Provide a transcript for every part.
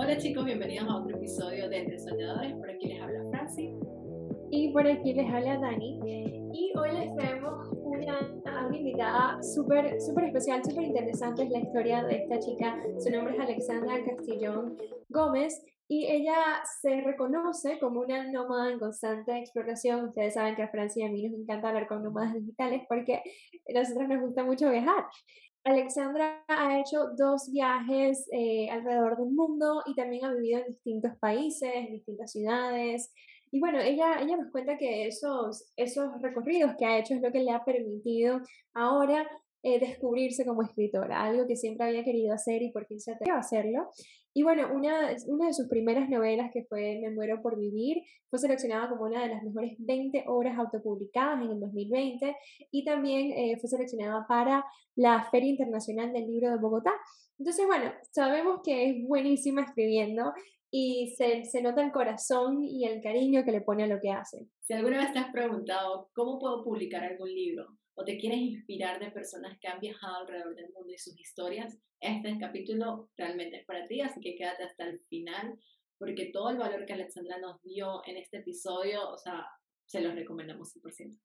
Hola chicos, bienvenidos a otro episodio de Entre Soñadores. Por aquí les habla Franci. Y por aquí les habla Dani. Y hoy les traemos una, una invitada súper súper especial, súper interesante. Es la historia de esta chica. Su nombre es Alexandra Castillón Gómez. Y ella se reconoce como una nómada en constante exploración. Ustedes saben que a Francia y a mí nos encanta hablar con nómadas digitales porque a nosotros nos gusta mucho viajar. Alexandra ha hecho dos viajes eh, alrededor del mundo y también ha vivido en distintos países, distintas ciudades. Y bueno, ella, ella nos cuenta que esos, esos recorridos que ha hecho es lo que le ha permitido ahora eh, descubrirse como escritora, algo que siempre había querido hacer y por fin se atrevió a hacerlo. Y bueno, una, una de sus primeras novelas, que fue Me muero por vivir, fue seleccionada como una de las mejores 20 obras autopublicadas en el 2020 y también eh, fue seleccionada para la Feria Internacional del Libro de Bogotá. Entonces, bueno, sabemos que es buenísima escribiendo y se, se, nota el corazón y el cariño que le pone a lo que hace. Si alguna vez te has preguntado cómo puedo publicar algún libro o te quieres inspirar de personas que han viajado alrededor del mundo y sus historias, este capítulo realmente es para ti, así que quédate hasta el final, porque todo el valor que Alexandra nos dio en este episodio, o sea, se los recomendamos 100%.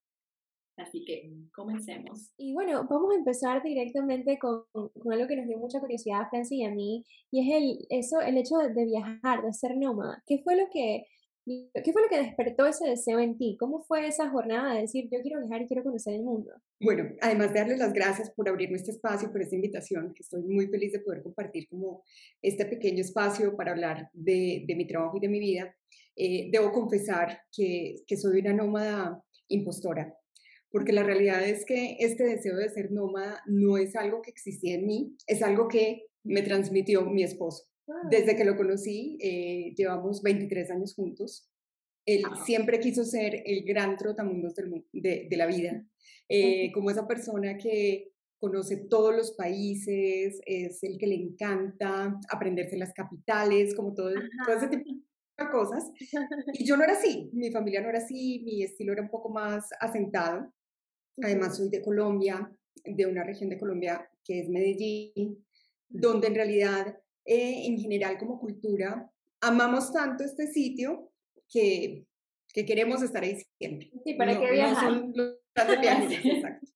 Así que comencemos. Y bueno, vamos a empezar directamente con, con algo que nos dio mucha curiosidad a Francis y a mí, y es el, eso, el hecho de, de viajar, de ser nómada. ¿Qué fue lo que ¿Qué fue lo que despertó ese deseo en ti? ¿Cómo fue esa jornada de decir, yo quiero viajar y quiero conocer el mundo? Bueno, además de darles las gracias por abrirme este espacio, por esta invitación, que estoy muy feliz de poder compartir como este pequeño espacio para hablar de, de mi trabajo y de mi vida, eh, debo confesar que, que soy una nómada impostora, porque la realidad es que este deseo de ser nómada no es algo que existía en mí, es algo que me transmitió mi esposo. Ah. Desde que lo conocí, eh, llevamos 23 años juntos. Él siempre quiso ser el gran trotamundos del, de, de la vida, eh, como esa persona que conoce todos los países, es el que le encanta aprenderse las capitales, como todo, todo ese tipo de cosas. Y yo no era así, mi familia no era así, mi estilo era un poco más asentado. Además, soy de Colombia, de una región de Colombia que es Medellín, donde en realidad eh, en general como cultura, amamos tanto este sitio que, que queremos estar ahí siempre. Sí, ¿para qué viajar? No son los viajes, exacto.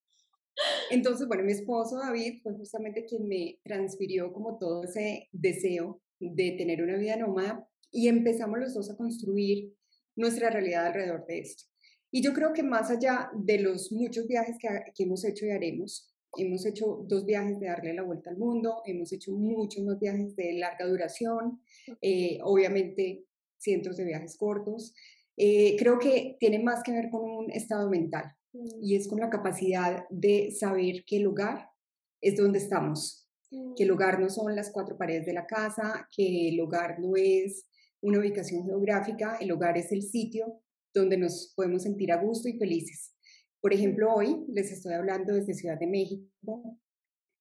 Entonces, bueno, mi esposo David fue justamente quien me transfirió como todo ese deseo de tener una vida nómada y empezamos los dos a construir nuestra realidad alrededor de esto. Y yo creo que más allá de los muchos viajes que, que hemos hecho y haremos, Hemos hecho dos viajes de darle la vuelta al mundo, hemos hecho muchos más viajes de larga duración, eh, obviamente cientos de viajes cortos. Eh, creo que tiene más que ver con un estado mental mm. y es con la capacidad de saber que el hogar es donde estamos, que el mm. hogar no son las cuatro paredes de la casa, que el hogar no es una ubicación geográfica, el hogar es el sitio donde nos podemos sentir a gusto y felices. Por ejemplo, hoy les estoy hablando desde Ciudad de México.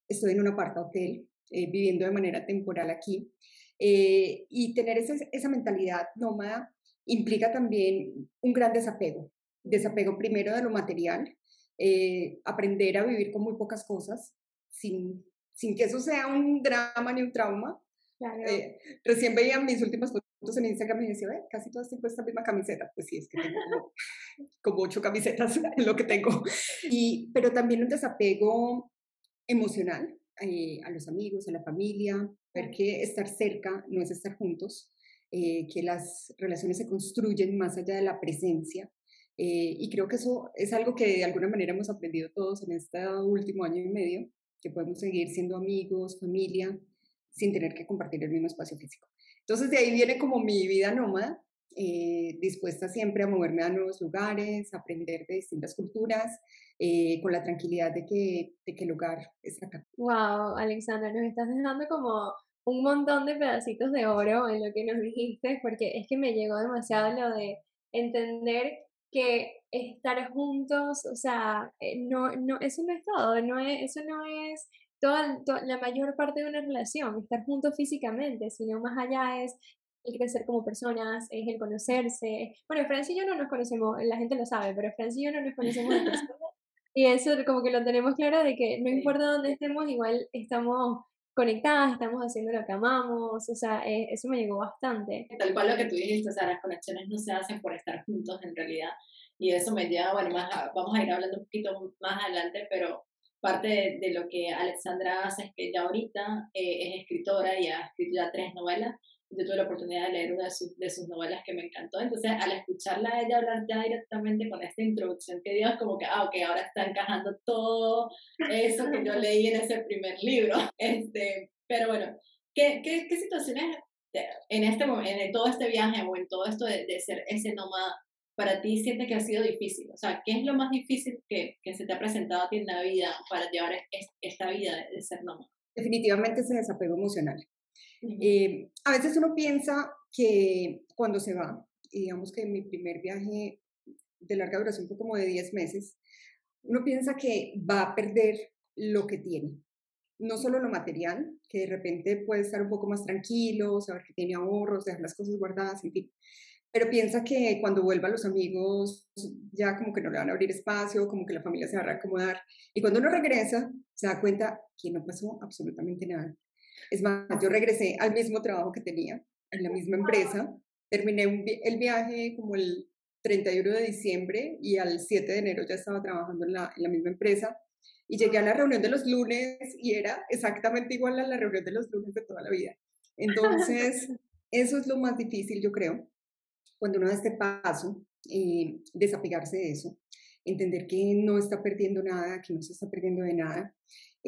Estoy en un aparta hotel, eh, viviendo de manera temporal aquí. Eh, y tener esa, esa mentalidad nómada implica también un gran desapego. Desapego primero de lo material, eh, aprender a vivir con muy pocas cosas, sin, sin que eso sea un drama ni un trauma. Claro. recién veía mis últimas fotos en Instagram y decía, casi todas tengo esta misma camiseta. Pues sí, es que tengo como, como ocho camisetas en lo que tengo. Y, pero también un desapego emocional eh, a los amigos, a la familia, ver que estar cerca no es estar juntos, eh, que las relaciones se construyen más allá de la presencia. Eh, y creo que eso es algo que de alguna manera hemos aprendido todos en este último año y medio, que podemos seguir siendo amigos, familia, sin tener que compartir el mismo espacio físico. Entonces de ahí viene como mi vida nómada, eh, dispuesta siempre a moverme a nuevos lugares, aprender de distintas culturas, eh, con la tranquilidad de que, de que el acá. Wow, Alexandra, nos estás dejando como un montón de pedacitos de oro en lo que nos dijiste, porque es que me llegó demasiado lo de entender que estar juntos, o sea, eh, no, no, eso no es todo, no es, eso no es toda, la mayor parte de una relación, estar juntos físicamente, sino más allá es el crecer como personas, es el conocerse. Bueno, Francia y yo no nos conocemos, la gente lo sabe, pero Francia y yo no nos conocemos de persona. Y eso como que lo tenemos claro de que no importa dónde estemos, igual estamos conectadas, estamos haciendo lo que amamos, o sea, eh, eso me llegó bastante. Tal cual lo que tú dijiste, o sea, las conexiones no se hacen por estar juntos en realidad, y eso me lleva, bueno, más vamos a ir hablando un poquito más adelante, pero parte de, lo que Alexandra hace es que ya ahorita eh, es escritora y ha escrito ya tres novelas, yo tuve la oportunidad de leer una de sus, de sus novelas que me encantó. Entonces, al escucharla a ella hablar ya directamente con esta introducción que dio, es como que, ah, ok, ahora está encajando todo eso que yo leí en ese primer libro. Este, pero bueno, ¿qué, qué, qué situaciones en, este, en todo este viaje o en todo esto de, de ser ese nómada para ti sientes que ha sido difícil? O sea, ¿qué es lo más difícil que, que se te ha presentado a ti en la vida para llevar esta vida de ser nómada? Definitivamente ese desapego emocional. Eh, a veces uno piensa que cuando se va, digamos que mi primer viaje de larga duración fue como de 10 meses, uno piensa que va a perder lo que tiene. No solo lo material, que de repente puede estar un poco más tranquilo, saber que tiene ahorros, dejar las cosas guardadas, en fin. Pero piensa que cuando vuelva los amigos ya como que no le van a abrir espacio, como que la familia se va a reacomodar. Y cuando uno regresa, se da cuenta que no pasó absolutamente nada. Es más, yo regresé al mismo trabajo que tenía, en la misma empresa. Terminé el viaje como el 31 de diciembre y al 7 de enero ya estaba trabajando en la, en la misma empresa. Y llegué a la reunión de los lunes y era exactamente igual a la reunión de los lunes de toda la vida. Entonces, eso es lo más difícil, yo creo, cuando uno da este paso, eh, desapegarse de eso, entender que no está perdiendo nada, que no se está perdiendo de nada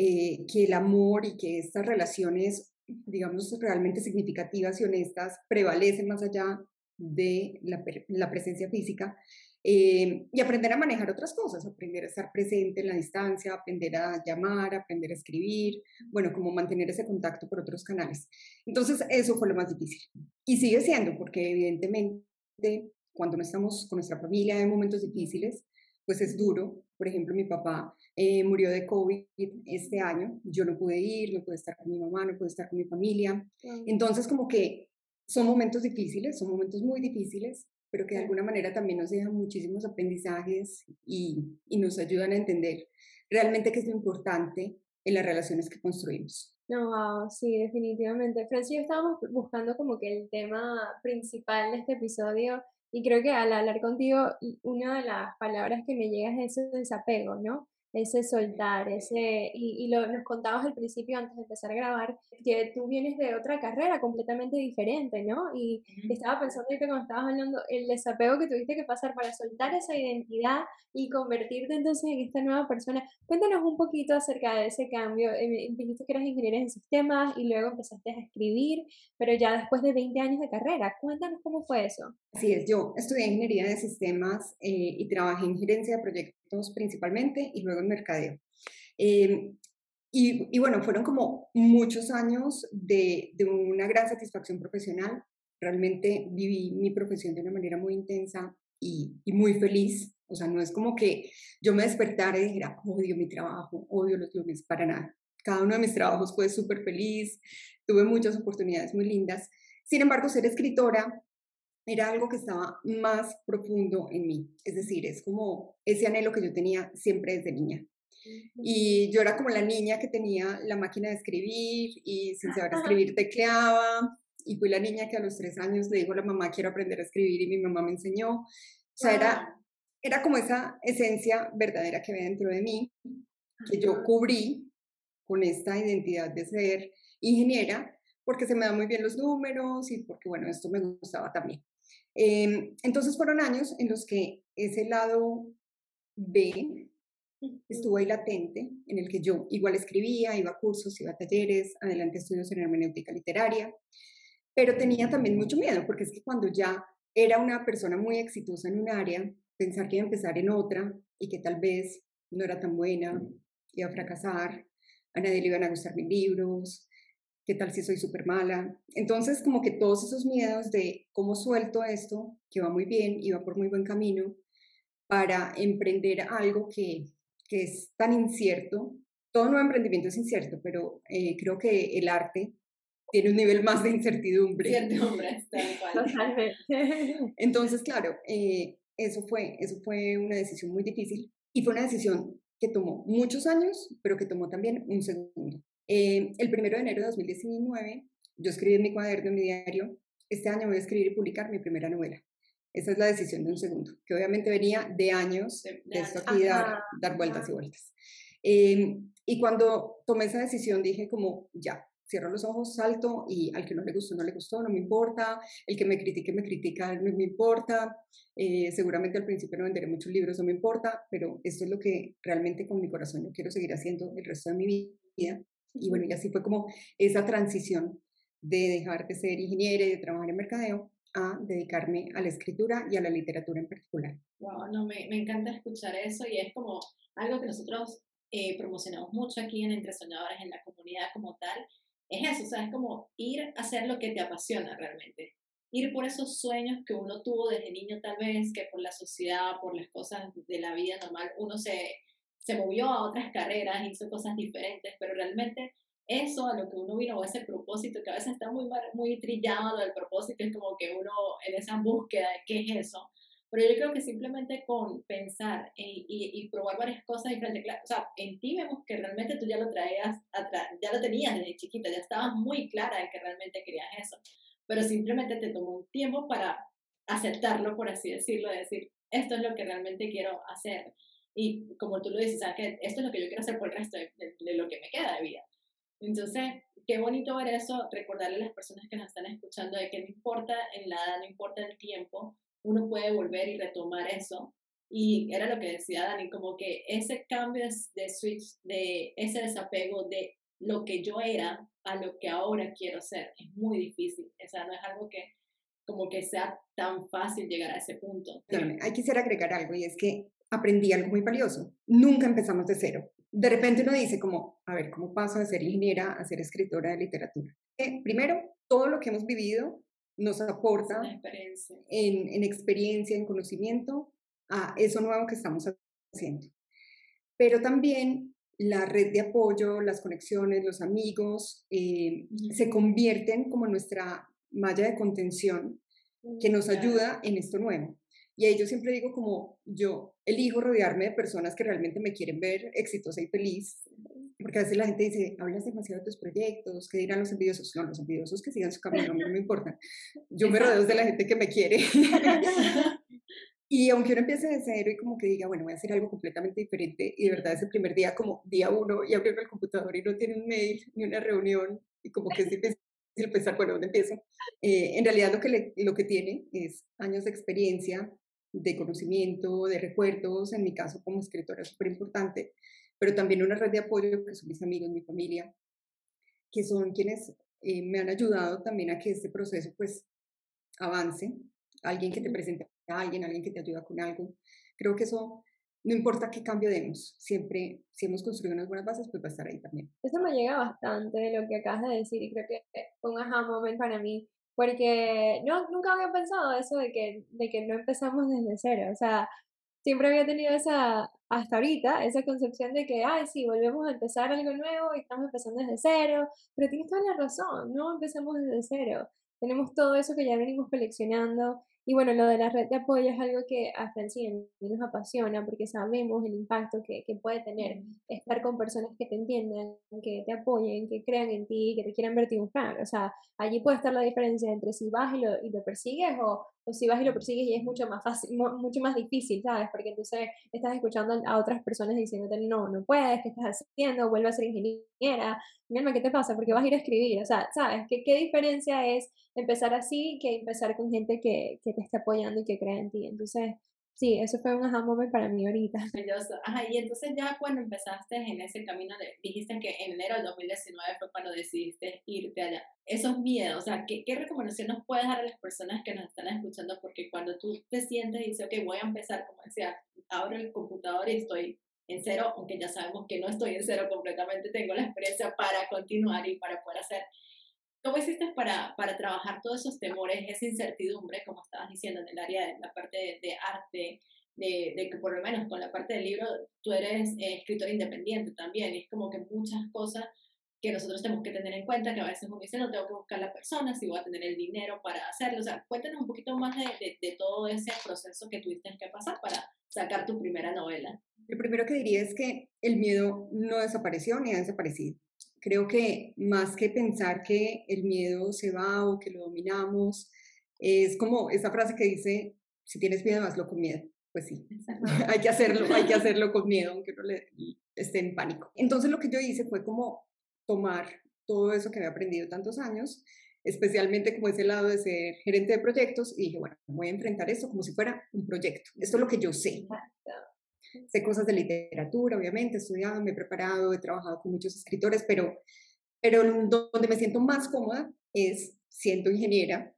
eh, que el amor y que estas relaciones, digamos, realmente significativas y honestas prevalecen más allá de la, presencia física. Eh, y aprender a manejar otras cosas, aprender a estar presente en la distancia, aprender a llamar, aprender a escribir, bueno, como mantener ese contacto por otros canales. Entonces, eso fue lo más difícil. Y sigue siendo, porque evidentemente cuando no estamos con nuestra familia en momentos difíciles, pues es duro. Por ejemplo, mi papá eh, murió de COVID este año, yo no pude ir, no pude estar con mi mamá, no pude estar con mi familia. Entonces, como que son momentos difíciles, son momentos muy difíciles, pero que de alguna manera también nos dejan muchísimos aprendizajes y, y nos ayudan a entender realmente qué es lo importante en las relaciones que construimos. No, wow, sí, definitivamente. Francis, yo estábamos buscando como que el tema principal de este episodio y creo que al hablar contigo, una de las palabras que me llega es ese desapego, ¿no? Ese soltar, ese, y, y lo, nos contabas al principio antes de empezar a grabar, que tú vienes de otra carrera completamente diferente, ¿no? Y estaba pensando que cuando estabas hablando, el desapego que tuviste que pasar para soltar esa identidad y convertirte entonces en esta nueva persona. Cuéntanos un poquito acerca de ese cambio. Eh, dijiste que eras ingeniero en sistemas y luego empezaste a escribir, pero ya después de 20 años de carrera, cuéntanos cómo fue eso. Así es, yo estudié ingeniería de sistemas eh, y trabajé en gerencia de proyectos principalmente y luego en mercadeo. Em, y, y, bueno, fueron como muchos años de, de, una gran satisfacción profesional. Realmente viví mi profesión de una manera muy intensa y, y, muy feliz. O sea, no es como que yo me despertara y dijera, odio mi trabajo, odio los lunes, para nada. Cada uno de mis trabajos fue súper feliz, tuve muchas oportunidades muy lindas. Sin embargo, ser escritora era algo que estaba más profundo en mí. Es decir, es como ese anhelo que yo tenía siempre desde niña. Y yo era como la niña que tenía la máquina de escribir y sin saber escribir tecleaba. Y fui la niña que a los tres años le dijo a la mamá, quiero aprender a escribir y mi mamá me enseñó. O sea, era, era como esa esencia verdadera que había dentro de mí, que yo cubrí con esta identidad de ser ingeniera, porque se me dan muy bien los números y porque, bueno, esto me gustaba también. Em, entonces fueron años en los que ese lado B estuvo ahí latente, en el que yo igual escribía, iba a cursos, iba a talleres, adelante estudios en hermenéutica literaria, pero tenía también mucho miedo, porque es que cuando ya era una persona muy exitosa en un área, pensar que iba a empezar en otra y que tal vez no era tan buena, iba a fracasar, a nadie le iban a gustar mis libros, ¿Qué tal si soy súper mala? Entonces, como que todos esos miedos de cómo suelto esto, que va muy bien y va por muy buen camino, para emprender algo que, que es tan incierto. Todo nuevo emprendimiento es incierto, pero eh, creo que el arte tiene un nivel más de incertidumbre. Entonces, claro, eh, eso, fue, eso fue una decisión muy difícil y fue una decisión que tomó muchos años, pero que tomó también un segundo Eh, el primero de enero de 2019, yo escribí en mi cuaderno, en mi diario, este año voy a escribir y publicar mi primera novela. Esa es la decisión de un segundo, que obviamente venía de años de, esto aquí dar, dar, vueltas y vueltas. Eh, y cuando tomé esa decisión dije como, ya, cierro los ojos, salto y al que no le gustó, no le gustó, no me importa, el que me critique, me critica, no me importa, eh, seguramente al principio no venderé muchos libros, no me importa, pero esto es lo que realmente con mi corazón yo quiero seguir haciendo el resto de mi vida. Y bueno, y así fue como esa transición de dejar de ser ingeniera y de trabajar en mercadeo a dedicarme a la escritura y a la literatura en particular. Wow, no, me, me encanta escuchar eso y es como algo que nosotros eh, promocionamos mucho aquí en Entre Soñadores, en la comunidad como tal, es eso, o sea, es como ir a hacer lo que te apasiona realmente. Ir por esos sueños que uno tuvo desde niño tal vez, que por la sociedad, por las cosas de la vida normal, uno se, se movió a otras carreras, hizo cosas diferentes, pero realmente eso a lo que uno vino, o ese propósito, que a veces está muy, muy trillado del propósito, es como que uno en esa búsqueda de qué es eso, pero yo creo que simplemente con pensar y, y, probar varias cosas diferentes, o sea, en ti vemos que realmente tú ya lo traías, ya lo tenías desde chiquita, ya estabas muy clara de que realmente querías eso, pero simplemente te tomó un tiempo para aceptarlo, por así decirlo, de decir, esto es lo que realmente quiero hacer. Y como tú lo dices, ¿sabes? que esto es lo que yo quiero hacer por el resto de, de lo que me queda de vida. Entonces, qué bonito ver eso, recordarle a las personas que nos están escuchando de que no importa en la edad, no importa el tiempo, uno puede volver y retomar eso. Y era lo que decía Dani, como que ese cambio de switch, de ese desapego de lo que yo era a lo que ahora quiero ser, es muy difícil. O sea, no es algo que como que sea tan fácil llegar a ese punto. hay quisiera agregar algo y es que aprendí algo muy valioso. Nunca empezamos de cero. De repente uno dice como, a ver, ¿cómo paso de ser ingeniera a ser escritora de literatura? Eh, primero, todo lo que hemos vivido nos aporta En, en, experiencia, en conocimiento, a eso nuevo que estamos haciendo. Pero también la red de apoyo, las conexiones, los amigos, eh, se convierten como nuestra malla de contención que nos ayuda en esto nuevo. Y ahí yo siempre digo como yo elijo rodearme de personas que realmente me quieren ver exitosa y feliz, porque a veces la gente dice, hablas demasiado de tus proyectos, ¿qué dirán los envidiosos? No, los envidiosos que sigan su camino, no me importa. Yo me rodeo de la gente que me quiere. y aunque uno empiece de cero y como que diga, bueno, voy a hacer algo completamente diferente, y de verdad ese primer día, como día uno, y abriendo el computador y no tiene un mail ni una reunión, y como que es difícil pensar, bueno, ¿dónde empiezo? Eh, en realidad lo que, lo que tiene es años de experiencia, de conocimiento, de recuerdos, en mi caso como escritora es súper importante, pero también una red de apoyo que son mis amigos, mi familia, que son quienes eh, me han ayudado también a que este proceso pues avance, alguien que te presente a alguien, alguien que te ayuda con algo. Creo que eso, no importa qué cambio demos, siempre, si hemos construido unas buenas bases, pues va a estar ahí también. Eso me llega bastante de lo que acabas de decir y creo que fue un aha moment para mí porque no, nunca había pensado eso de que, de que no empezamos desde cero. O sea, siempre había tenido esa, hasta ahorita, esa concepción de que, ay, sí, volvemos a empezar algo nuevo y estamos empezando desde cero. Pero tienes toda la razón, no empezamos desde cero. Tenemos todo eso que ya venimos coleccionando y bueno, lo de la red de apoyo es algo que a Francine nos apasiona porque sabemos el impacto que, que, puede tener estar con personas que te entiendan, que te apoyen, que crean en ti, que te quieran ver triunfar. O sea, allí puede estar la diferencia entre si vas y lo, y lo persigues o, o, si vas y lo persigues y es mucho más fácil, mucho más difícil, ¿sabes? Porque entonces estás escuchando a otras personas diciéndote, no, no puedes, ¿qué estás haciendo? Vuelve a ser ingeniera. Mira, ¿qué te pasa? Porque vas a ir a escribir. O sea, ¿sabes? ¿Qué, qué diferencia es empezar así que empezar con gente que, que te esté apoyando y que crea en ti. Entonces, sí, eso fue un aha moment para mí ahorita. Ajá, y entonces ya cuando empezaste en ese camino, de, dijiste que en enero del 2019 fue cuando decidiste irte allá. Esos miedos, o sea, ¿qué, ¿qué recomendación nos puedes dar a las personas que nos están escuchando? Porque cuando tú te sientes y dices, ok, voy a empezar, como decía, abro el computador y estoy en cero, aunque ya sabemos que no estoy en cero completamente, tengo la experiencia para continuar y para poder hacer ¿Cómo hiciste para, para trabajar todos esos temores, esa incertidumbre, como estabas diciendo, en el área de la parte de, arte, de, de, que por lo menos con la parte del libro tú eres eh, escritor independiente también, y es como que muchas cosas que nosotros tenemos que tener en cuenta, que a veces uno dice, no tengo que buscar la persona, si voy a tener el dinero para hacerlo, o sea, cuéntanos un poquito más de, de, de todo ese proceso que tuviste que pasar para sacar tu primera novela. Lo primero que diría es que el miedo no desapareció ni ha desaparecido Creo que más que pensar que el miedo se va o que lo dominamos, es como esa frase que dice, si tienes miedo, hazlo con miedo. Pues sí, hay que hacerlo, hay que hacerlo con miedo, aunque no le, esté en pánico. Entonces lo que yo hice fue como tomar todo eso que había aprendido tantos años, especialmente como ese lado de ser gerente de proyectos, y dije, bueno, voy a enfrentar esto como si fuera un proyecto. Esto es lo que yo sé. Sé cosas de literatura, obviamente, he estudiado, me he preparado, he trabajado con muchos escritores, pero, pero donde me siento más cómoda es siendo ingeniera,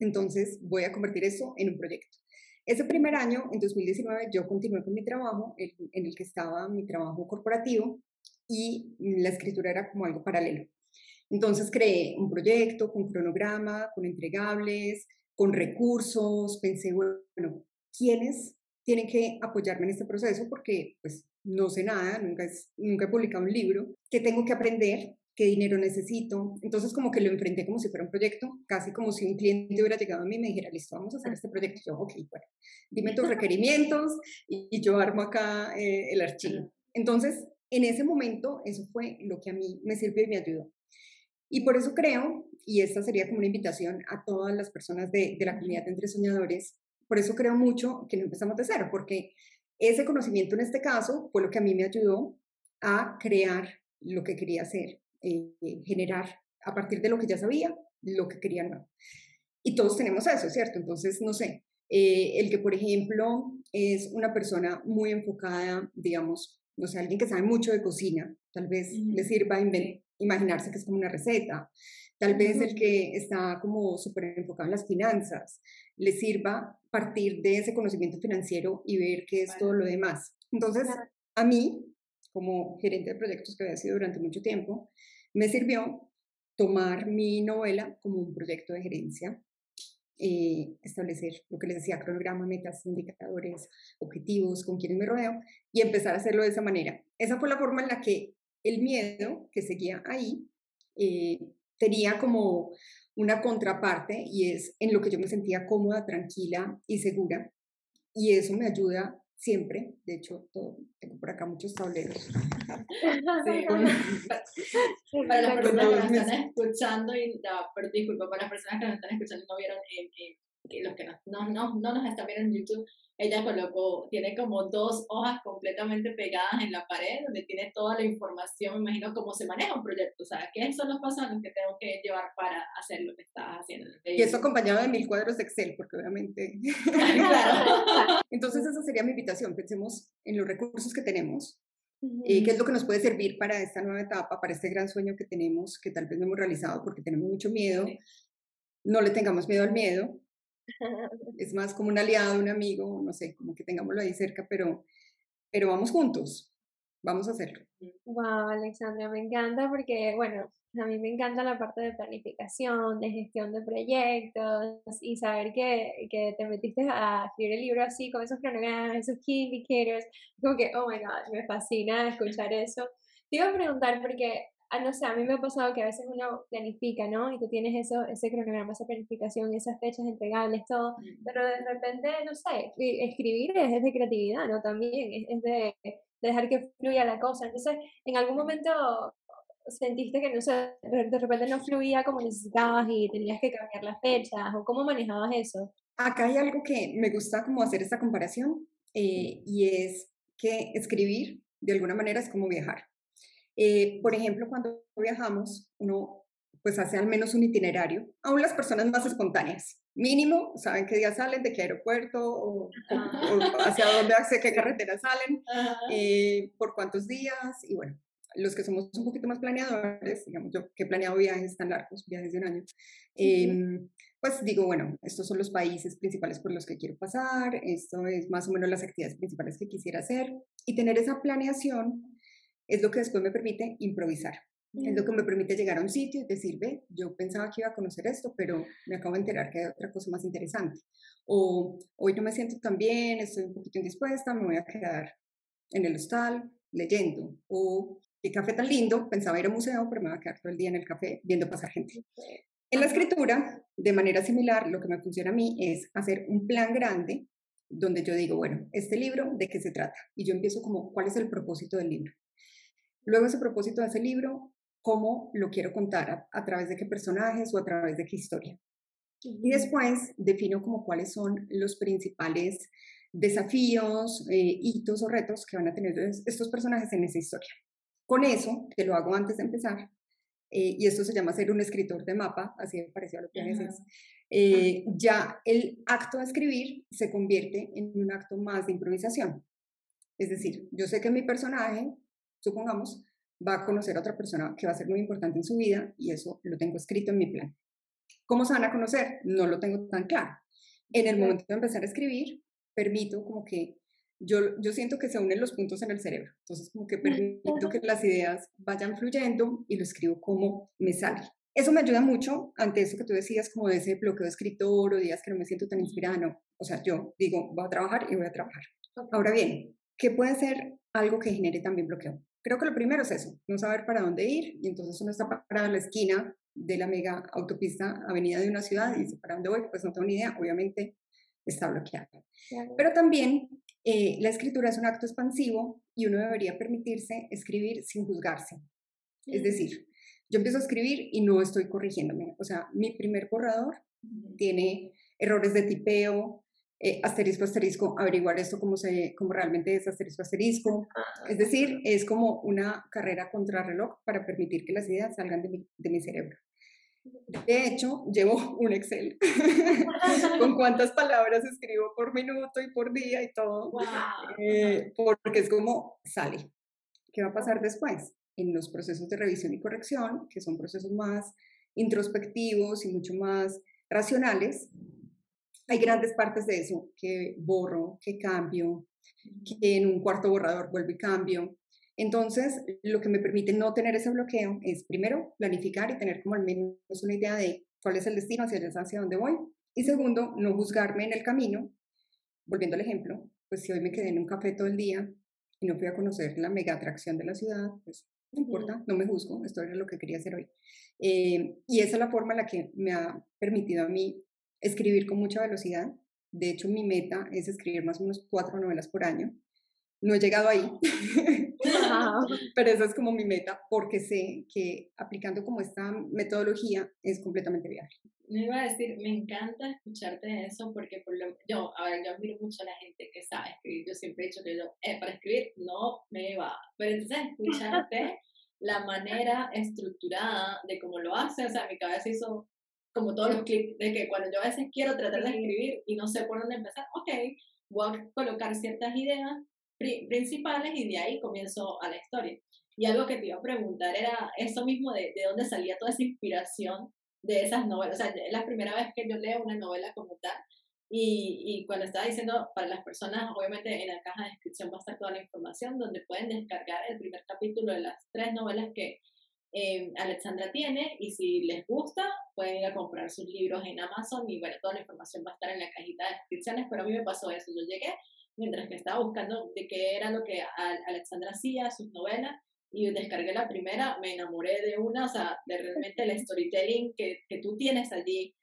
entonces voy a convertir eso en un proyecto. Ese primer año, en 2019, yo continué con mi trabajo, en el que estaba mi trabajo corporativo, y la escritura era como algo paralelo. Entonces creé un proyecto con cronograma, con entregables, con recursos, pensé, bueno, ¿quiénes tienen que apoyarme en este proceso? Porque pues no sé nada, nunca, es, nunca he publicado un libro, ¿qué tengo que aprender? ¿Qué dinero necesito? Entonces como que lo enfrenté como si fuera un proyecto, casi como si un cliente hubiera llegado a mí y me dijera, listo, vamos a hacer este proyecto. Yo, ok, bueno, dime tus requerimientos y, yo armo acá eh, el archivo. Entonces en ese momento eso fue lo que a mí me sirvió y me ayudó. Y por eso creo, y esta sería como una invitación a todas las personas de, la comunidad de Entre Soñadores, por eso creo mucho que no empezamos de cero, porque ese conocimiento en este caso fue lo que a mí me ayudó a crear lo que quería hacer, eh, generar a partir de lo que ya sabía, lo que quería no. Y todos tenemos eso, ¿cierto? Entonces, no sé, eh, el que, por ejemplo, es una persona muy enfocada, digamos, no sé, alguien que sabe mucho de cocina, tal vez le sirva imaginarse que es como una receta, tal vez el que está como súper enfocado en las finanzas, le sirva partir de ese conocimiento financiero y ver qué es todo lo demás. Entonces, a mí, como gerente de proyectos que había sido durante mucho tiempo, me sirvió tomar mi novela como un proyecto de gerencia eh, establecer lo que les decía, cronograma, metas, indicadores, objetivos, con quienes me rodeo y empezar a hacerlo de esa manera. Esa fue la forma en la que el miedo que seguía ahí eh, tenía como una contraparte y es en lo que yo me sentía cómoda, tranquila y segura. Y eso me ayuda siempre, de hecho, tengo por acá muchos tableros. para las personas que nos están escuchando, y disculpa, para las personas que nos están escuchando y no vieron, eh, eh, los que no, no, no, no nos están viendo en YouTube, ella colocó, tiene como dos hojas completamente pegadas en la pared, donde tiene toda la información, me imagino cómo se maneja un proyecto, o sea, qué son los pasos que tengo que llevar para hacer lo que estás haciendo. Y eso acompañado de mil cuadros de Excel, porque obviamente... claro. Entonces esa sería mi invitación, pensemos en los recursos que tenemos, y qué es lo que nos puede servir para esta nueva etapa, para este gran sueño que tenemos, que tal vez no hemos realizado porque tenemos mucho miedo. No le tengamos miedo al miedo, es más como un aliado, un amigo, no sé, como que tengámoslo ahí cerca, pero, pero vamos juntos, vamos a hacerlo. Wow, Alexandra, me encanta porque, bueno, a mí me encanta la parte de planificación, de gestión de proyectos y saber que, que te metiste a escribir el libro así, con esos cronogramas, esos key indicators, como que, oh my god, me fascina escuchar eso. Te iba a preguntar porque Ah, no sé, a mí me ha pasado que a veces uno planifica, ¿no? Y tú tienes eso, ese cronograma, esa planificación, esas fechas entregables, todo, pero de repente, no sé, escribir es, de creatividad, ¿no? También es, de, dejar que fluya la cosa. Entonces, en algún momento sentiste que, no sé, de repente no fluía como necesitabas y tenías que cambiar las fechas, o cómo manejabas eso? Acá hay algo que me gusta como hacer esta comparación, eh, y es que escribir de alguna manera es como viajar. Eh, por ejemplo, cuando viajamos, uno pues hace al menos un itinerario, aún las personas más espontáneas. Mínimo, saben qué día salen, de qué aeropuerto, o, hacia dónde, hacia qué carretera salen, eh, por cuántos días, y bueno, los que somos un poquito más planeadores, digamos yo que he planeado viajes tan largos, viajes de un año, em, pues digo, bueno, estos son los países principales por los que quiero pasar, esto es más o menos las actividades principales que quisiera hacer, y tener esa planeación es lo que después me permite improvisar. Es lo que me permite llegar a un sitio y decir, ve, yo pensaba que iba a conocer esto, pero me acabo de enterar que hay otra cosa más interesante. O hoy no me siento tan bien, estoy un poquito indispuesta, me voy a quedar en el hostal leyendo. O qué café tan lindo, pensaba ir a un museo, pero me voy a quedar todo el día en el café viendo pasar gente. En la escritura, de manera similar, lo que me funciona a mí es hacer un plan grande donde yo digo, bueno, este libro, ¿de qué se trata? Y yo empiezo como, ¿cuál es el propósito del libro? Luego ese propósito de ese libro, cómo lo quiero contar, a, través de qué personajes o a través de qué historia. Y después defino como cuáles son los principales desafíos, eh, hitos o retos que van a tener estos personajes en esa historia. Con eso, que lo hago antes de empezar, eh, y esto se llama ser un escritor de mapa, así me pareció a lo que eh, ya el acto de escribir se convierte en un acto más de improvisación. Es decir, yo sé que mi personaje, supongamos, va a conocer a otra persona que va a ser muy importante en su vida y eso lo tengo escrito en mi plan. ¿Cómo se van a conocer? No lo tengo tan claro. En el momento de empezar a escribir, permito como que yo, yo siento que se unen los puntos en el cerebro. Entonces, como que permito que las ideas vayan fluyendo y lo escribo como me sale. Eso me ayuda mucho ante eso que tú decías, como de ese bloqueo de escritor o días que no me siento tan inspirada. No, o sea, yo digo, voy a trabajar y voy a trabajar. Ahora bien, ¿qué puede ser algo que genere también bloqueo? Creo que lo primero es eso, no saber para dónde ir y entonces uno está parado en la esquina de la mega autopista avenida de una ciudad y dice, ¿para dónde voy? Pues no tengo ni idea, obviamente está bloqueado. Pero también eh, la escritura es un acto expansivo y uno debería permitirse escribir sin juzgarse. Es decir, yo empiezo a escribir y no estoy corrigiéndome. O sea, mi primer borrador tiene errores de tipeo, eh, asterisco, asterisco, averiguar esto como, se, como realmente es asterisco, asterisco. Ah, es decir, es como una carrera contra reloj para permitir que las ideas salgan de mi, de mi cerebro. De hecho, llevo un Excel con cuántas palabras escribo por minuto y por día y todo, eh, porque es como sale. ¿Qué va a pasar después? En los procesos de revisión y corrección, que son procesos más introspectivos y mucho más racionales, hay grandes partes de eso que borro, que cambio, que en un cuarto borrador vuelvo y cambio. Entonces, lo que me permite no tener ese bloqueo es, primero, planificar y tener como al menos una idea de cuál es el destino, hacia, hacia dónde voy. Y segundo, no juzgarme en el camino. Volviendo al ejemplo, pues si hoy me quedé en un café todo el día y no fui a conocer la mega atracción de la ciudad, pues no importa, no me juzgo, esto era lo que quería hacer hoy. Eh, y esa es la forma en la que me ha permitido a mí escribir con mucha velocidad. De hecho, mi meta es escribir más o menos cuatro novelas por año. No he llegado ahí, pero esa es como mi meta porque sé que aplicando como esta metodología es completamente viable. Me iba a decir, me encanta escucharte eso porque por lo, yo, a ver, yo admiro mucho a la gente que sabe escribir. Yo siempre he dicho que yo, eh, para escribir no me va. Pero entonces escucharte la manera estructurada de cómo lo hace, o sea, mi cabeza hizo como todos los clips de que cuando yo a veces quiero tratar de escribir y no sé por dónde empezar, ok, voy a colocar ciertas ideas principales y de ahí comienzo a la historia. Y algo que te iba a preguntar era eso mismo de, de dónde salía toda esa inspiración de esas novelas. O sea, es la primera vez que yo leo una novela como tal. Y, y, cuando estaba diciendo para las personas, obviamente en la caja de descripción va a estar toda la información donde pueden descargar el primer capítulo de las tres novelas que eh, Alexandra tiene y si les gusta pueden ir a comprar sus libros en Amazon y bueno, toda la información va a estar en la cajita de descripciones, pero a mí me pasó eso, yo llegué mientras que estaba buscando de qué era lo que Alexandra hacía, sus novelas, y descargué la primera, me enamoré de una, o sea, de realmente el storytelling que, que tú tienes allí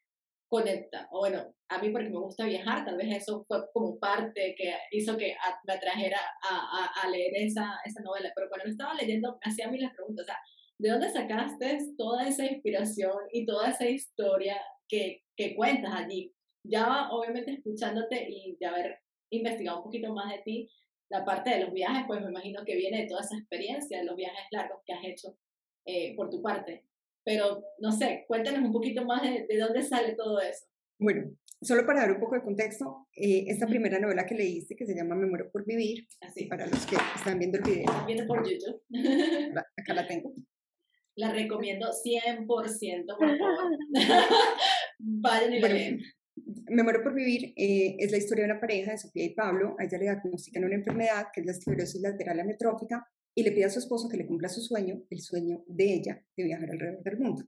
conecta. O bueno, a mí porque me gusta viajar, tal vez eso fue como parte que hizo que me atrajera a, a, a leer esa, esa novela. Pero cuando estaba leyendo, me hacía a mí las preguntas, o sea, ¿de dónde sacaste toda esa inspiración y toda esa historia que, que cuentas allí? Ya obviamente escuchándote y de haber investigado un poquito más de ti, la parte de los viajes, pues me imagino que viene de toda esa experiencia, de los viajes largos que has hecho eh, por tu parte. Pero, no sé, cuéntanos un poquito más de, de, dónde sale todo eso. Bueno, solo para dar un poco de contexto, eh, esta primera novela que leíste, que se llama Me muero por vivir, Así. para los que están viendo el video. Viendo por YouTube. Acá la tengo. La recomiendo 100%, por favor. Vayan y la. Me muero por vivir eh, es la historia de una pareja de Sofía y Pablo. A ella le diagnostican una enfermedad que es la esclerosis lateral amiotrófica y le pide a su esposo que le cumpla su sueño, el sueño de ella de viajar alrededor del mundo.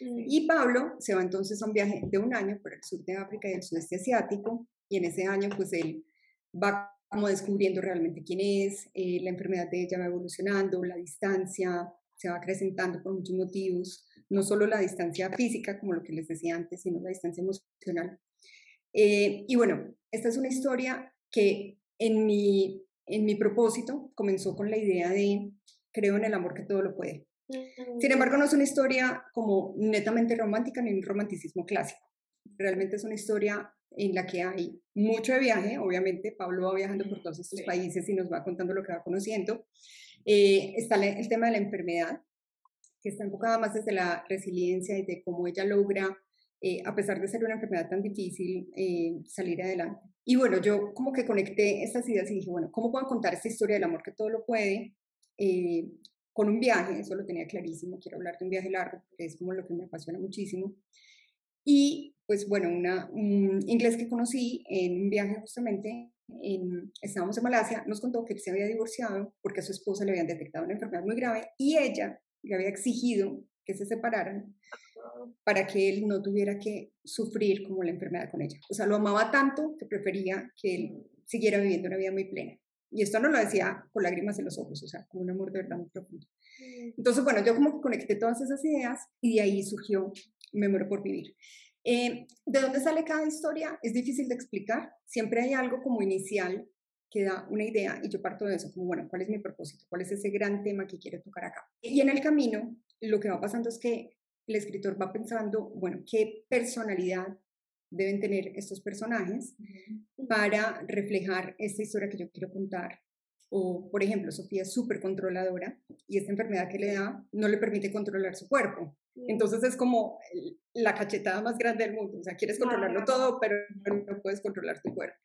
Mm. Y Pablo se va entonces a un viaje de un año por el sur de África y el sudeste asiático y en ese año pues él va como descubriendo realmente quién es, eh, la enfermedad de ella va evolucionando, la distancia, se va acrecentando por muchos motivos, no solo la distancia física, como lo que les decía antes, sino la distancia emocional. Eh, y bueno, esta es una historia que en mi, en mi propósito comenzó con la idea de creo en el amor que todo lo puede. Sin embargo, no es una historia como netamente romántica ni un romanticismo clásico. Realmente es una historia en la que hay mucho de viaje, obviamente Pablo va viajando por todos estos países y nos va contando lo que va conociendo. Eh, está el tema de la enfermedad, que está enfocada más desde la resiliencia y de cómo ella logra, eh, a pesar de ser una enfermedad tan difícil, eh, salir adelante. Y bueno, yo como que conecté estas ideas y dije, bueno, ¿cómo puedo contar esta historia del amor que todo lo puede? con un viaje, eso lo tenía clarísimo, quiero hablar de un viaje largo, porque es como lo que me apasiona muchísimo. Y pues bueno, una, un inglés que conocí en un viaje justamente, en, estábamos en Malasia, nos contó que él se había divorciado porque a su esposa le habían detectado una enfermedad muy grave y ella le había exigido que se separaran para que él no tuviera que sufrir como la enfermedad con ella. O sea, lo amaba tanto que prefería que él siguiera viviendo una vida muy plena. Y esto no lo decía con lágrimas en los ojos, o sea, con un amor de verdad muy profundo. Entonces, bueno, yo como que conecté todas esas ideas y de ahí surgió Me muero por vivir. Eh, ¿De dónde sale cada historia? Es difícil de explicar. Siempre hay algo como inicial que da una idea y yo parto de eso, como, bueno, ¿cuál es mi propósito? ¿Cuál es ese gran tema que quiero tocar acá? Y en el camino, lo que va pasando es que el escritor va pensando, bueno, ¿qué personalidad deben tener estos personajes para reflejar esta historia que yo quiero contar. O, por ejemplo, Sofía es súper controladora y esta enfermedad que le da no le permite controlar su cuerpo. Entonces es como la cachetada más grande del mundo. O sea, quieres controlarlo todo, pero no puedes controlar tu cuerpo.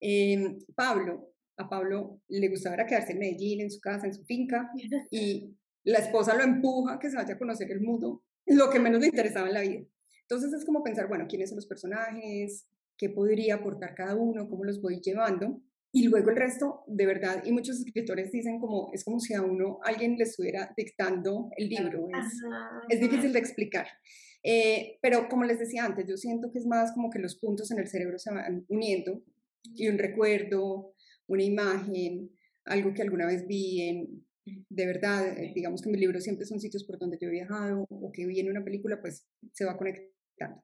Em, Pablo, a Pablo le gustaba quedarse en Medellín, en su casa, en su finca, y la esposa lo empuja a que se vaya a conocer el mundo, lo que menos le interesaba en la vida. Entonces es como pensar, bueno, quiénes son los personajes, qué podría aportar cada uno, cómo los voy llevando. Y luego el resto, de verdad, y muchos escritores dicen como, es como si a uno alguien le estuviera dictando el libro, es, es difícil de explicar. Eh, pero como les decía antes, yo siento que es más como que los puntos en el cerebro se van uniendo y un recuerdo, una imagen, algo que alguna vez vi en, de verdad, eh, digamos que mis libros siempre son sitios por donde yo he viajado o que vi en una película, pues se va conectando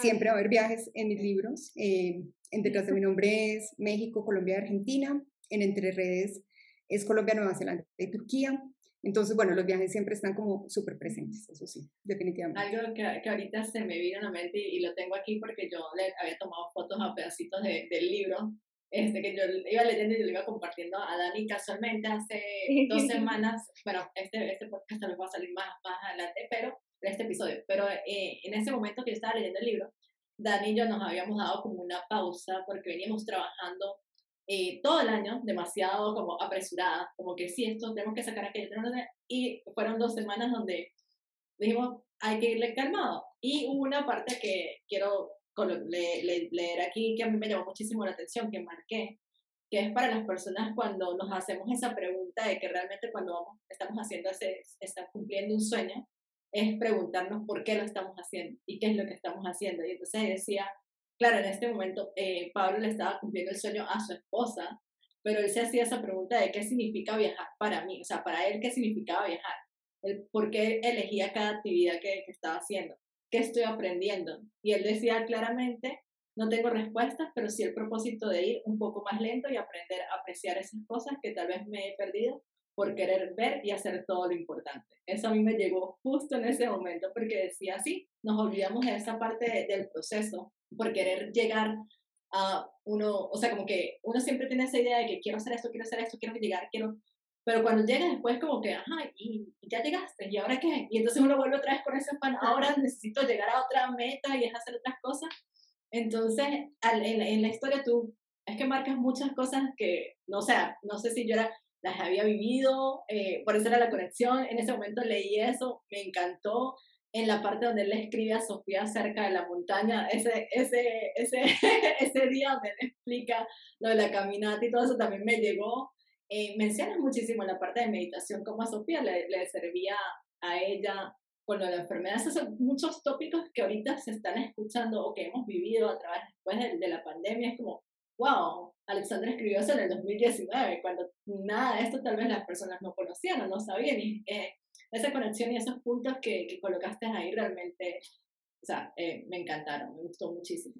Siempre va a haber viajes en mis libros. Eh, en Detrás de mi nombre es México, Colombia, Argentina. En Entre Redes es Colombia, Nueva Zelanda y Turquía. Entonces, bueno, los viajes siempre están como súper presentes, eso sí, definitivamente. Algo que, que, ahorita se me vino a la mente y, lo tengo aquí porque yo le había tomado fotos a pedacitos de, del libro, este, que yo iba leyendo y lo iba compartiendo a Dani casualmente hace dos semanas. Bueno, este, este podcast tal vez va a salir más, más adelante, pero este episodio. Pero eh, en ese momento que yo estaba leyendo el libro, Dani y yo nos habíamos dado como una pausa porque veníamos trabajando eh, todo el año demasiado como apresurada, como que sí, esto tenemos que sacar aquello, y fueron dos semanas donde dijimos, hay que irle calmado. Y hubo una parte que quiero leer aquí que a mí me llamó muchísimo la atención, que marqué, que es para las personas cuando nos hacemos esa pregunta de que realmente cuando vamos, estamos haciendo ese, está cumpliendo un sueño, es preguntarnos por qué lo estamos haciendo y qué es lo que estamos haciendo. Y entonces decía, claro, en este momento eh, Pablo le estaba cumpliendo el sueño a su esposa, pero él se hacía esa pregunta de qué significa viajar para mí, o sea, para él qué significaba viajar, el, por qué elegía cada actividad que, que estaba haciendo, qué estoy aprendiendo. Y él decía claramente, no tengo respuestas, pero sí el propósito de ir un poco más lento y aprender a apreciar esas cosas que tal vez me he perdido por querer ver y hacer todo lo importante. Eso a mí me llegó justo en ese momento porque decía así, nos olvidamos de esa parte del proceso por querer llegar a uno, o sea, como que uno siempre tiene esa idea de que quiero hacer esto, quiero hacer esto, quiero llegar, quiero, pero cuando llega después como que, ajá, y, ya llegaste, ¿y ahora qué? Y entonces uno vuelve otra vez con ese pan, ahora necesito llegar a otra meta y es hacer otras cosas. Entonces, en, en la historia tú es que marcas muchas cosas que, no sé, no sé si yo era las había vivido, eh, por eso era la conexión. En ese momento leí eso, me encantó. En la parte donde él le escribe a Sofía cerca de la montaña, ese, ese, ese, ese día donde él explica lo de la caminata y todo eso también me llegó. Eh, muchísimo en la parte de meditación cómo a Sofía le, le servía a ella con lo de la enfermedad. Esos son muchos tópicos que ahorita se están escuchando o que hemos vivido a través después de, de la pandemia. Es como, wow, Alexandra escribió eso en el 2019, cuando nada de esto tal vez las personas no conocían o no sabían. Y eh, esa conexión y esos puntos que, que colocaste ahí realmente, o sea, eh, me encantaron, me gustó muchísimo.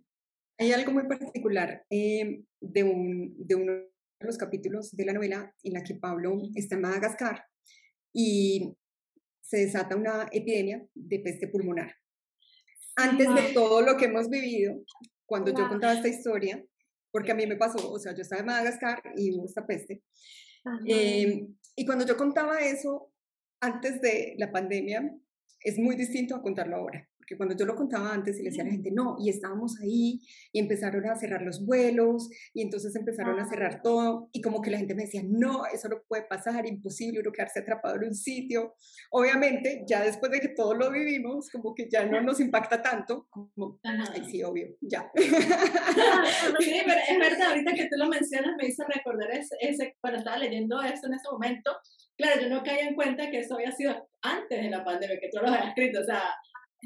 Hay algo muy particular eh, de, un, de uno de los capítulos de la novela en la que Pablo está en Madagascar y se desata una epidemia de peste pulmonar. Antes de todo lo que hemos vivido, cuando yo contaba esta historia, porque a mí me pasó, o sea, yo estaba en Madagascar y hubo esta peste. Em, y cuando yo contaba eso antes de la pandemia, es muy distinto a contarlo ahora que cuando yo lo contaba antes y le decía a la gente, no, y estábamos ahí y empezaron a cerrar los vuelos y entonces empezaron a cerrar todo y como que la gente me decía, no, eso no puede pasar, imposible uno quedarse atrapado en un sitio. Obviamente, ya después de que todo lo vivimos, como que ya no nos impacta tanto, como, ay, sí, obvio, ya. sí, pero es verdad, ahorita que tú lo mencionas me hizo recordar ese, ese cuando estaba leyendo esto en ese momento, claro, yo no caía en cuenta que eso había sido antes de la pandemia, que tú lo habías escrito, o sea,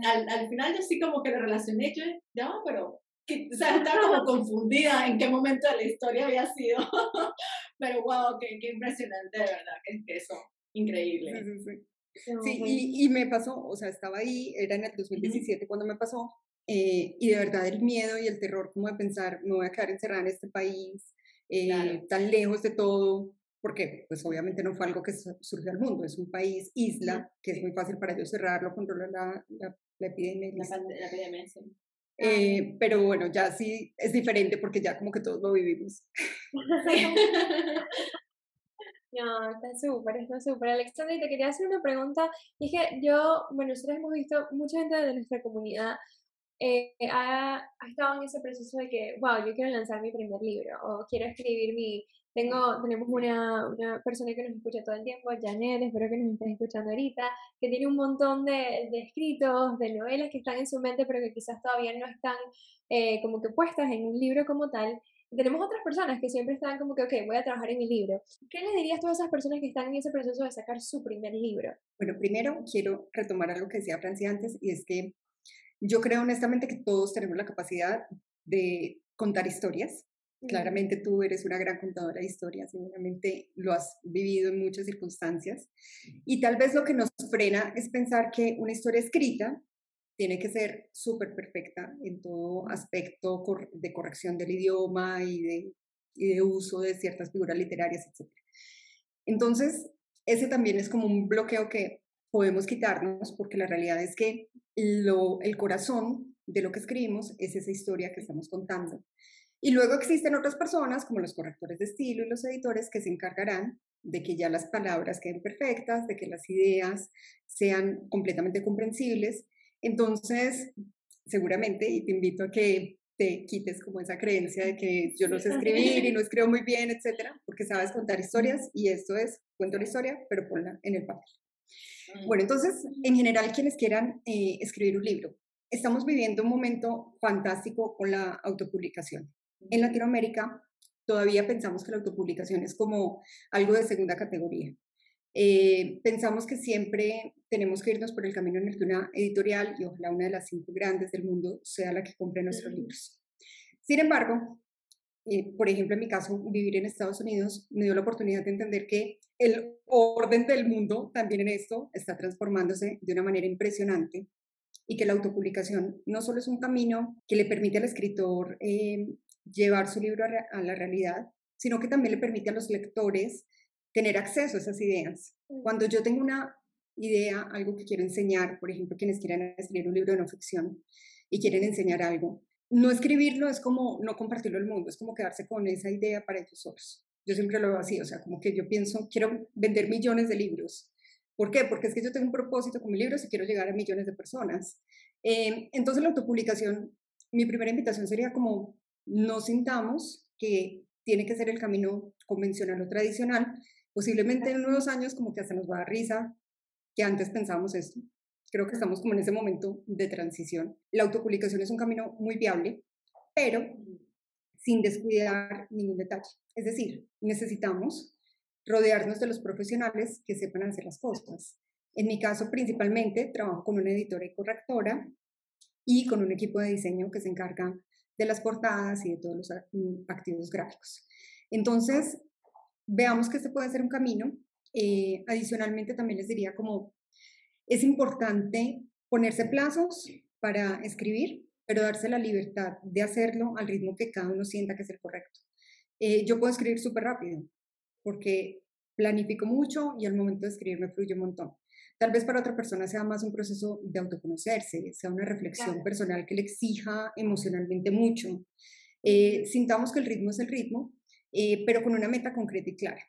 al, al final yo sí como que lo relacioné, yo, ya, pero, que, o sea, estaba como confundida en qué momento de la historia había sido, pero wow, qué, qué impresionante, de verdad, que, que eso, increíble. Sí, sí, sí. Sí, y, y, me pasó, o sea, estaba ahí, era en el 2017 cuando me pasó, eh, y de verdad el miedo y el terror como de pensar, me voy a quedar encerrada en este país, eh, tan lejos de todo, porque pues obviamente no fue algo que surgió al mundo, es un país isla, que es muy fácil para ellos cerrarlo, controlar la, la, la epidemia. La, epidemia, sí. Eh, pero bueno, ya sí es diferente porque ya como que todos lo vivimos. No, está súper, está súper. Alexandra, y te quería hacer una pregunta. Y es que yo, bueno, nosotros hemos visto, mucha gente de nuestra comunidad eh, ha, ha, estado en ese proceso de que, wow, yo quiero lanzar mi primer libro o quiero escribir mi, tengo, tenemos una, una, persona que nos escucha todo el tiempo, Janelle, espero que nos estés escuchando ahorita, que tiene un montón de, de, escritos, de novelas que están en su mente, pero que quizás todavía no están eh, como que puestas en un libro como tal. tenemos otras personas que siempre están como que, ok, voy a trabajar en mi libro. ¿Qué les dirías tú a esas personas que están en ese proceso de sacar su primer libro? Bueno, primero quiero retomar algo que decía Francia antes, y es que yo creo honestamente que todos tenemos la capacidad de contar historias, Claramente tú eres una gran contadora de historias, seguramente lo has vivido en muchas circunstancias. Y tal vez lo que nos frena es pensar que una historia escrita tiene que ser súper perfecta en todo aspecto de corrección del idioma y de, y de uso de ciertas figuras literarias, etc. Entonces, ese también es como un bloqueo que podemos quitarnos porque la realidad es que lo, el corazón de lo que escribimos es esa historia que estamos contando. Y luego existen otras personas, como los correctores de estilo y los editores, que se encargarán de que ya las palabras queden perfectas, de que las ideas sean completamente comprensibles. Entonces, seguramente, y te invito a que te quites como esa creencia de que yo no sé escribir y no escribo muy bien, etcétera, porque sabes contar historias y esto es, cuento la historia, pero ponla en el papel. Bueno, entonces, en general, quienes quieran eh, escribir un libro, estamos viviendo un momento fantástico con la autopublicación en Latinoamérica todavía pensamos que la autopublicación es como algo de segunda categoría. Eh, pensamos que siempre tenemos que irnos por el camino en el que una editorial, y ojalá una de las cinco grandes del mundo, sea la que compre nuestros libros. Sin embargo, eh, por ejemplo, en mi caso, vivir en Estados Unidos me dio la oportunidad de entender que el orden del mundo también en esto está transformándose de una manera impresionante y que la autopublicación no solo es un camino que le permite al escritor eh, llevar su libro a, la realidad, sino que también le permite a los lectores tener acceso a esas ideas. Cuando yo tengo una idea, algo que quiero enseñar, por ejemplo, quienes quieran escribir un libro de no ficción y quieren enseñar algo, no escribirlo es como no compartirlo al mundo, es como quedarse con esa idea para ellos solos. Yo siempre lo veo así, o sea, como que yo pienso, quiero vender millones de libros. ¿Por qué? Porque es que yo tengo un propósito con mis libros y quiero llegar a millones de personas. Eh, entonces la autopublicación, mi primera invitación sería como no sintamos que tiene que ser el camino convencional o tradicional. Posiblemente en unos años como que hasta nos va a dar risa que antes pensábamos esto. Creo que estamos como en ese momento de transición. La autopublicación es un camino muy viable, pero sin descuidar ningún detalle. Es decir, necesitamos rodearnos de los profesionales que sepan hacer las cosas. En mi caso, principalmente, trabajo con una editora y correctora y con un equipo de diseño que se encarga de las portadas y de todos los mm, activos gráficos. Entonces, veamos que este puede ser un camino. Eh, adicionalmente, también les diría como es importante ponerse plazos para escribir, pero darse la libertad de hacerlo al ritmo que cada uno sienta que es el correcto. Eh, yo puedo escribir súper rápido porque planifico mucho y al momento de escribir me fluye un montón. Tal vez para otra persona sea más un proceso de autoconocerse, sea una reflexión personal que le exija emocionalmente mucho. Eh, sintamos que el ritmo es el ritmo, eh, pero con una meta concreta y clara.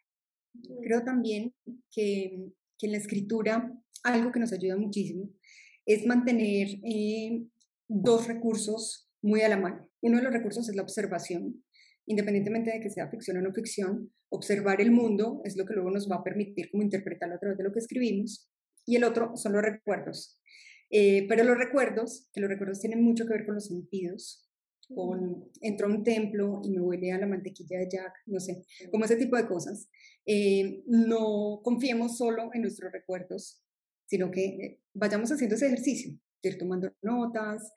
Creo también que, que, en la escritura algo que nos ayuda muchísimo es mantener eh, dos recursos muy a la mano. Uno de los recursos es la observación, independientemente de que sea ficción o no ficción, observar el mundo es lo que luego nos va a permitir como interpretarlo a través de lo que escribimos. Y el otro son los recuerdos. Eh, pero los recuerdos, que los recuerdos tienen mucho que ver con los sentidos, con entro a un templo y me huele a la mantequilla de Jack, no sé, como ese tipo de cosas. Eh, no confiemos solo en nuestros recuerdos, sino que eh, vayamos haciendo ese ejercicio, ir tomando notas,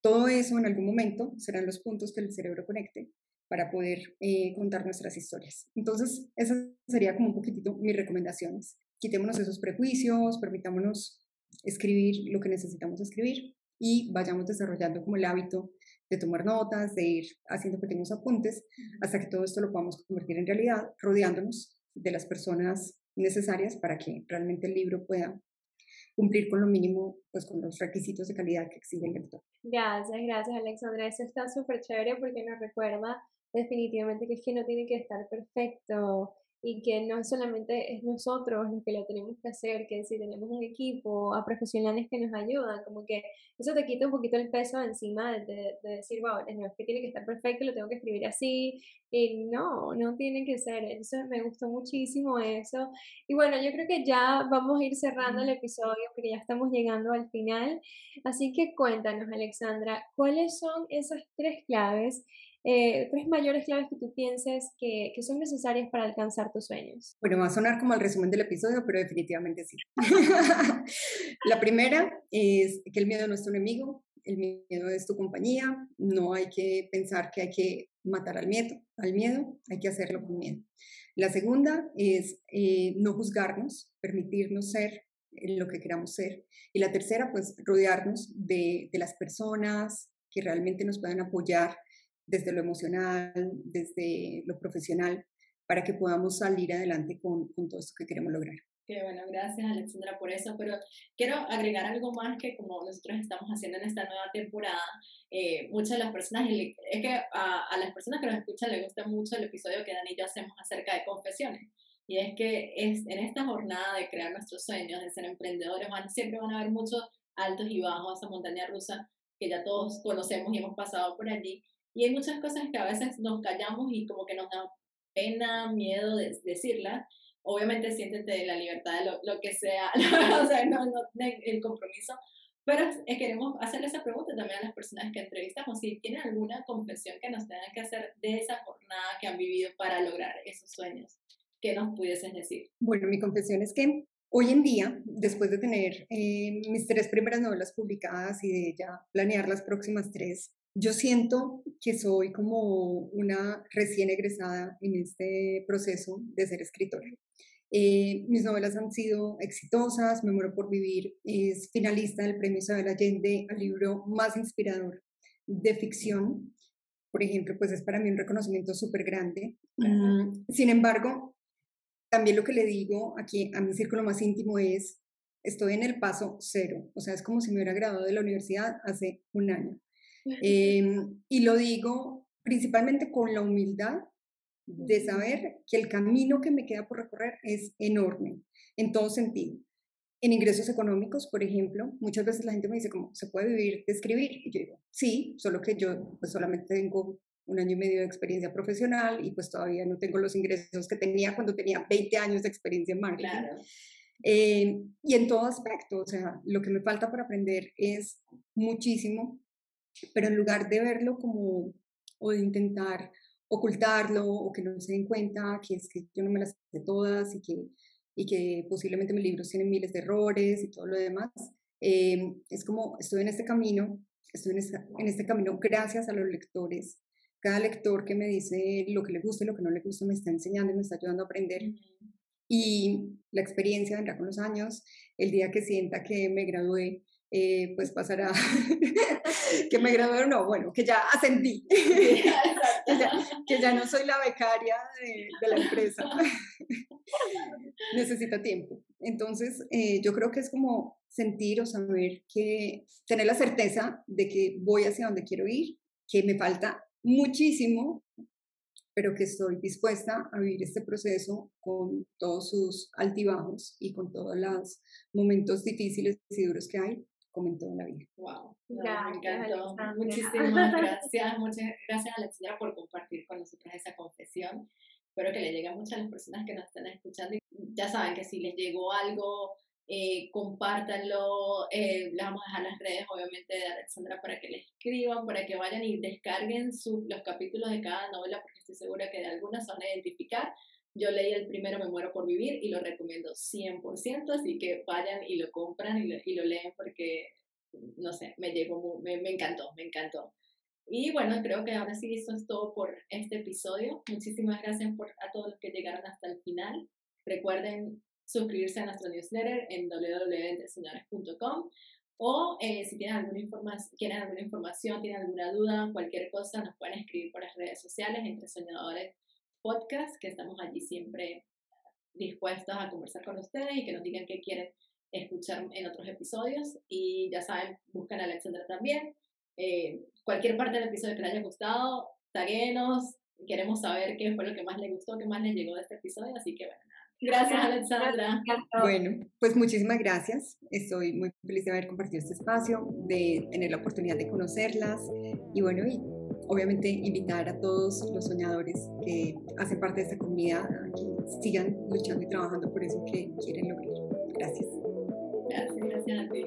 todo eso en algún momento serán los puntos que el cerebro conecte para poder eh, contar nuestras historias. Entonces, esas serían como un poquitito mis recomendaciones. Quitémonos esos prejuicios, permitámonos escribir lo que necesitamos escribir y vayamos desarrollando como el hábito de tomar notas, de ir haciendo pequeños apuntes, hasta que todo esto lo podamos convertir en realidad, rodeándonos de las personas necesarias para que realmente el libro pueda cumplir con lo mínimo, pues con los requisitos de calidad que exige el lector. Gracias, gracias Alexandra. Eso está súper chévere porque nos recuerda definitivamente que es que no tiene que estar perfecto, y que no solamente es nosotros los que lo tenemos que hacer, que si tenemos un equipo, a profesionales que nos ayudan, como que eso te quita un poquito el peso encima de, decir, wow, no es que tiene que estar perfecto, lo tengo que escribir así, y no, no tiene que ser, eso me gustó muchísimo eso. Y bueno, yo creo que ya vamos a ir cerrando el episodio porque ya estamos llegando al final, así que cuéntanos, Alexandra, ¿cuáles son esas tres claves eh, tres mayores claves que tú pienses que, que, son necesarias para alcanzar tus sueños? Bueno, va a sonar como el resumen del episodio, pero definitivamente sí. la primera es que el miedo no es tu enemigo, el miedo es tu compañía, no hay que pensar que hay que matar al miedo, al miedo hay que hacerlo con miedo. La segunda es eh, no juzgarnos, permitirnos ser lo que queramos ser. Y la tercera, pues rodearnos de, de las personas que realmente nos puedan apoyar desde lo emocional, desde lo profesional, para que podamos salir adelante con, con todo esto que queremos lograr. Qué bueno, gracias Alexandra por eso, pero quiero agregar algo más que como nosotros estamos haciendo en esta nueva temporada, eh, muchas de las personas, es que a, a, las personas que nos escuchan les gusta mucho el episodio que Dani y yo hacemos acerca de confesiones, y es que es, en esta jornada de crear nuestros sueños, de ser emprendedores, van, siempre van a haber muchos altos y bajos, esa montaña rusa que ya todos conocemos y hemos pasado por allí, y hay muchas cosas que a veces nos callamos y como que nos da pena, miedo de decirlas. Obviamente siéntete la libertad de lo, que sea, o sea, no, no el compromiso, pero queremos hacerle esa pregunta también a las personas que entrevistamos, si tienen alguna confesión que nos tengan que hacer de esa jornada que han vivido para lograr esos sueños. ¿Qué nos pudieses decir? Bueno, mi confesión es que hoy en día, después de tener eh, mis tres primeras novelas publicadas y de ya planear las próximas tres, yo siento que soy como una recién egresada en este proceso de ser escritora. Eh, mis novelas han sido exitosas, Me muero por vivir es finalista del premio Isabel Allende al libro más inspirador de ficción. Por ejemplo, pues es para mí un reconocimiento súper grande. Mm, sin embargo, también lo que le digo aquí a mi círculo más íntimo es, estoy en el paso cero, o sea, es como si me hubiera graduado de la universidad hace un año. Em, y lo digo principalmente con la humildad de saber que el camino que me queda por recorrer es enorme, en todo sentido. En ingresos económicos, por ejemplo, muchas veces la gente me dice, ¿cómo se puede vivir de escribir? Y yo digo, sí, solo que yo pues, solamente tengo un año y medio de experiencia profesional y pues todavía no tengo los ingresos que tenía cuando tenía 20 años de experiencia en marketing. Claro. Eh, y en todo aspecto, o sea, lo que me falta para aprender es muchísimo pero en lugar de verlo como, o de intentar ocultarlo, o que no se den cuenta que es que yo no me las sé todas y que, y que posiblemente mis libros tienen miles de errores y todo lo demás, eh, es como estoy en este camino, estoy en este, en este camino gracias a los lectores. Cada lector que me dice lo que le gusta y lo que no le gusta me está enseñando y me está ayudando a aprender. Y la experiencia vendrá con los años. El día que sienta que me gradué, eh, pues pasará que me gradué no, bueno, que ya ascendí, que, ya, no soy la becaria de, la empresa. Necesita tiempo. Entonces, eh, yo creo que es como sentir o saber que, tener la certeza de que voy hacia donde quiero ir, que me falta muchísimo, pero que estoy dispuesta a vivir este proceso con todos sus altibajos y con todos los momentos difíciles y duros que hay, como en toda la vida. Wow, me encantó. Muchísimas gracias, muchas gracias Alexandra por compartir con nosotros esa confesión. Espero que le llegue a muchas las personas que nos están escuchando. Ya saben que si les llegó algo eh, compártanlo, eh, les vamos a dejar las redes obviamente de Alexandra para que le escriban, para que vayan y descarguen los capítulos de cada novela porque estoy segura que de algunas van a identificar. Yo leí el primero Me muero por vivir y lo recomiendo 100%, así que vayan y lo compran y lo, y lo leen porque, no sé, me llegó, me, me encantó, me encantó. Y bueno, creo que ahora sí, eso es todo por este episodio. Muchísimas gracias por, a todos los que llegaron hasta el final. Recuerden suscribirse a nuestro newsletter en www.entreseñores.com o eh, si tienen alguna, información, quieren alguna información, tienen alguna duda, cualquier cosa, nos pueden escribir por las redes sociales entre Soñadores Podcast, que estamos allí siempre dispuestos a conversar con ustedes y que nos digan qué quieren escuchar en otros episodios. Y ya saben, buscan a Alexandra también. Eh, cualquier parte del episodio que les haya gustado, taguenos, queremos saber qué fue lo que más les gustó, qué más les llegó de este episodio, así que bueno, Gracias, Alexandra. Bueno, pues muchísimas gracias. Estoy muy feliz de haber compartido este espacio, de tener la oportunidad de conocerlas y bueno, y obviamente invitar a todos los soñadores que hacen parte de esta comunidad a que sigan luchando y trabajando por eso que quieren lograr. Gracias. Gracias, gracias a ti.